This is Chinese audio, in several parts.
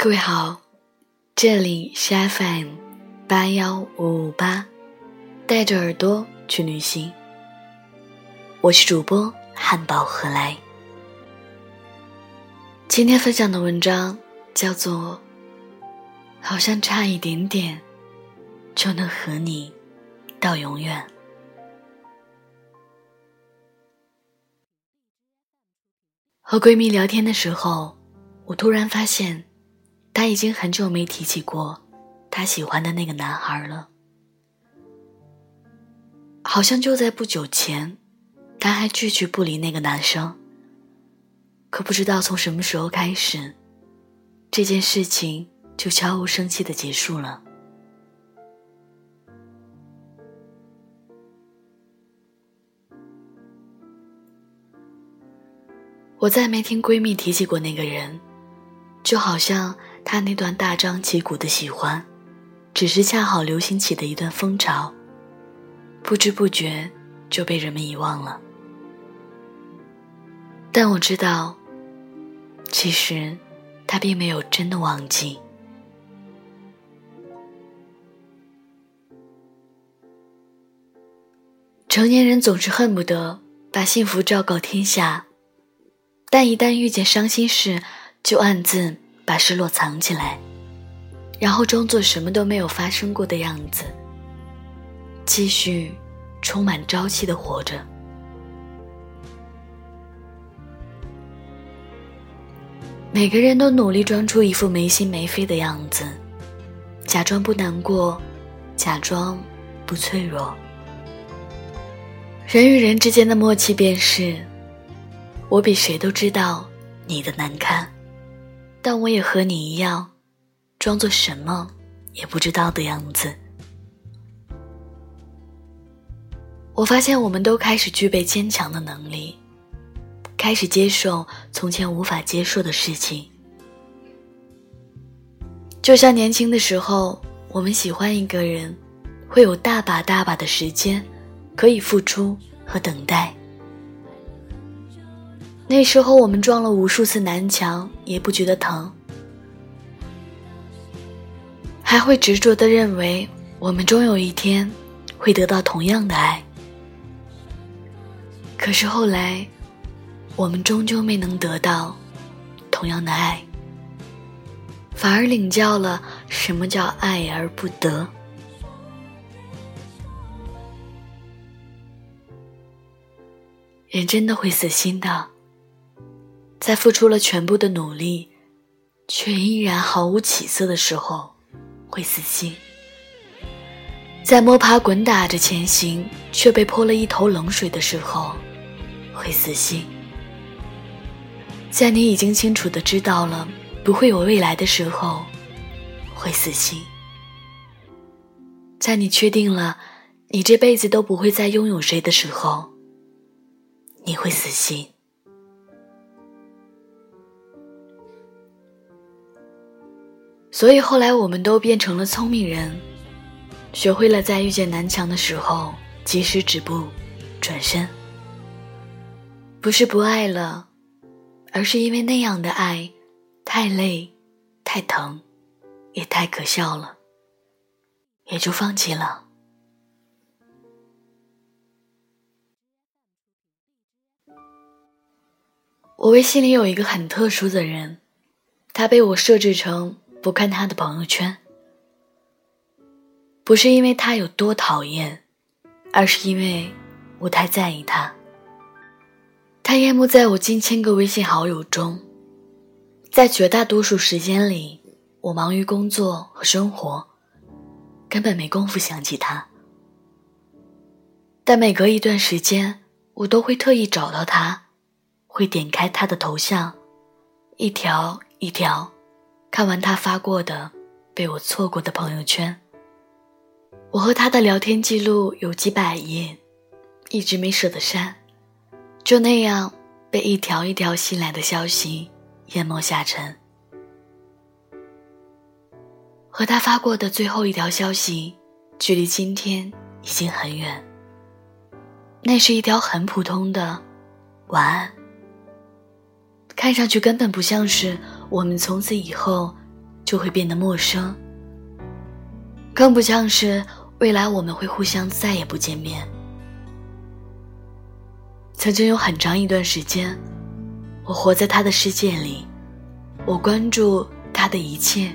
各位好，这里是 FM 八幺五五八，带着耳朵去旅行。我是主播汉堡何来。今天分享的文章叫做《好像差一点点就能和你到永远》。和闺蜜聊天的时候，我突然发现。他已经很久没提起过他喜欢的那个男孩了，好像就在不久前，他还句句不离那个男生。可不知道从什么时候开始，这件事情就悄无声息的结束了。我再没听闺蜜提起过那个人，就好像。他那段大张旗鼓的喜欢，只是恰好流行起的一段风潮，不知不觉就被人们遗忘了。但我知道，其实他并没有真的忘记。成年人总是恨不得把幸福昭告天下，但一旦遇见伤心事，就暗自。把失落藏起来，然后装作什么都没有发生过的样子，继续充满朝气的活着。每个人都努力装出一副没心没肺的样子，假装不难过，假装不脆弱。人与人之间的默契便是，我比谁都知道你的难堪。但我也和你一样，装作什么也不知道的样子。我发现我们都开始具备坚强的能力，开始接受从前无法接受的事情。就像年轻的时候，我们喜欢一个人，会有大把大把的时间可以付出和等待。那时候我们撞了无数次南墙，也不觉得疼，还会执着的认为我们终有一天会得到同样的爱。可是后来，我们终究没能得到同样的爱，反而领教了什么叫爱而不得。人真的会死心的。在付出了全部的努力，却依然毫无起色的时候，会死心；在摸爬滚打着前行，却被泼了一头冷水的时候，会死心；在你已经清楚的知道了不会有未来的时候，会死心；在你确定了你这辈子都不会再拥有谁的时候，你会死心。所以后来我们都变成了聪明人，学会了在遇见南墙的时候及时止步，转身。不是不爱了，而是因为那样的爱太累、太疼，也太可笑了，也就放弃了。我微信里有一个很特殊的人，他被我设置成。不看他的朋友圈，不是因为他有多讨厌，而是因为我太在意他。他淹没在我近千个微信好友中，在绝大多数时间里，我忙于工作和生活，根本没工夫想起他。但每隔一段时间，我都会特意找到他，会点开他的头像，一条一条。看完他发过的被我错过的朋友圈，我和他的聊天记录有几百页，一直没舍得删，就那样被一条一条新来的消息淹没下沉。和他发过的最后一条消息，距离今天已经很远。那是一条很普通的晚安，看上去根本不像是。我们从此以后就会变得陌生，更不像是未来我们会互相再也不见面。曾经有很长一段时间，我活在他的世界里，我关注他的一切，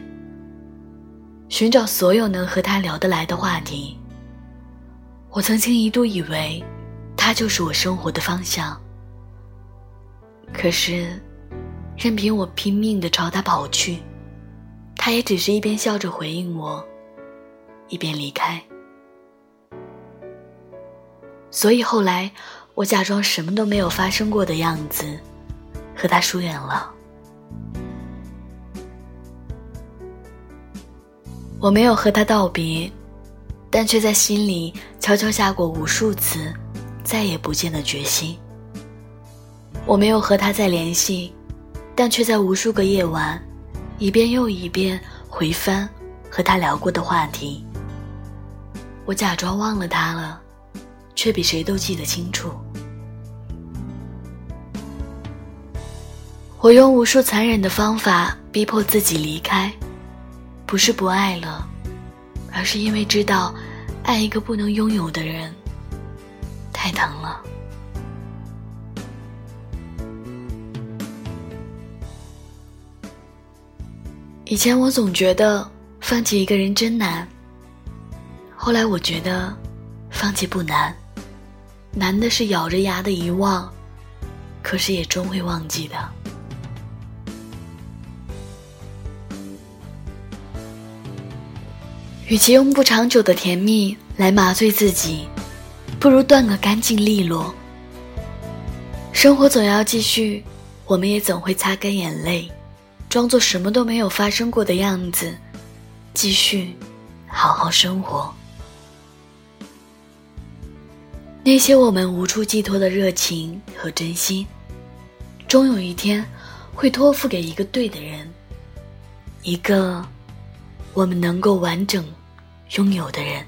寻找所有能和他聊得来的话题。我曾经一度以为，他就是我生活的方向。可是，任凭我拼命的朝他跑去，他也只是一边笑着回应我，一边离开。所以后来，我假装什么都没有发生过的样子，和他疏远了。我没有和他道别。但却在心里悄悄下过无数次再也不见的决心。我没有和他再联系，但却在无数个夜晚，一遍又一遍回翻和他聊过的话题。我假装忘了他了，却比谁都记得清楚。我用无数残忍的方法逼迫自己离开，不是不爱了。而是因为知道，爱一个不能拥有的人，太疼了。以前我总觉得放弃一个人真难，后来我觉得放弃不难，难的是咬着牙的遗忘，可是也终会忘记的。与其用不长久的甜蜜来麻醉自己，不如断个干净利落。生活总要继续，我们也总会擦干眼泪，装作什么都没有发生过的样子，继续好好生活。那些我们无处寄托的热情和真心，终有一天会托付给一个对的人，一个我们能够完整。拥有的人。